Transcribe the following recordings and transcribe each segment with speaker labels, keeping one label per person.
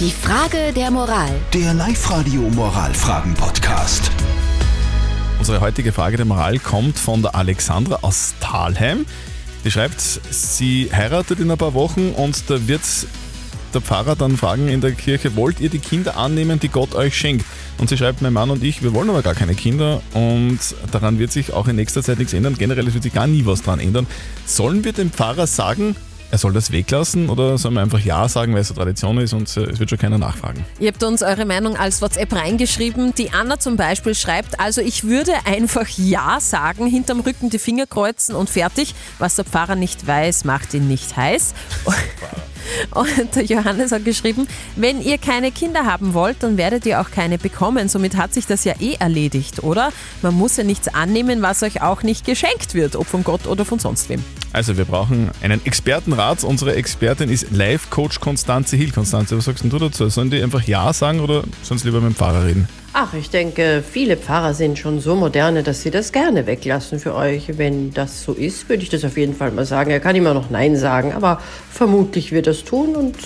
Speaker 1: Die Frage der Moral.
Speaker 2: Der Live-Radio Moralfragen-Podcast.
Speaker 3: Unsere heutige Frage der Moral kommt von der Alexandra aus Thalheim. Die schreibt, sie heiratet in ein paar Wochen und da wird der Pfarrer dann fragen in der Kirche, wollt ihr die Kinder annehmen, die Gott euch schenkt? Und sie schreibt, mein Mann und ich, wir wollen aber gar keine Kinder und daran wird sich auch in nächster Zeit nichts ändern. Generell es wird sich gar nie was daran ändern. Sollen wir dem Pfarrer sagen, er soll das weglassen oder sollen wir einfach Ja sagen, weil es eine Tradition ist und äh, es wird schon keiner nachfragen?
Speaker 4: Ihr habt uns eure Meinung als WhatsApp reingeschrieben. Die Anna zum Beispiel schreibt, also ich würde einfach Ja sagen, hinterm Rücken die Finger kreuzen und fertig. Was der Pfarrer nicht weiß, macht ihn nicht heiß. Und der Johannes hat geschrieben, wenn ihr keine Kinder haben wollt, dann werdet ihr auch keine bekommen. Somit hat sich das ja eh erledigt, oder? Man muss ja nichts annehmen, was euch auch nicht geschenkt wird, ob von Gott oder von sonst wem.
Speaker 3: Also wir brauchen einen Expertenrat. Unsere Expertin ist Live-Coach Konstanze Hill. Konstanze, was sagst du dazu? Sollen die einfach Ja sagen oder sie lieber mit dem Pfarrer reden?
Speaker 5: Ach, ich denke, viele Pfarrer sind schon so moderne, dass sie das gerne weglassen für euch. Wenn das so ist, würde ich das auf jeden Fall mal sagen. Er kann immer noch Nein sagen, aber vermutlich wird er es tun und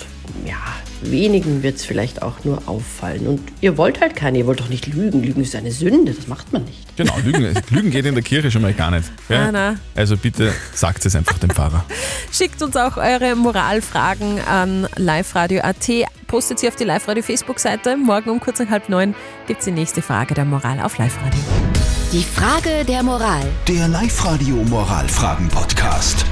Speaker 5: ja, wenigen wird es vielleicht auch nur auffallen. Und ihr wollt halt keine, ihr wollt doch nicht lügen. Lügen ist eine Sünde, das macht man nicht.
Speaker 3: Genau, Lügen, Lügen geht in der Kirche schon mal gar nicht. Ja?
Speaker 4: Ah, na.
Speaker 3: Also bitte sagt es einfach dem Pfarrer.
Speaker 4: Schickt uns auch eure Moralfragen an liveradio.at. Postet sie auf die Live-Radio Facebook-Seite. Morgen um kurz nach halb neun gibt es die nächste Frage der Moral auf Live-Radio.
Speaker 1: Die Frage der Moral.
Speaker 2: Der Live-Radio Moralfragen-Podcast.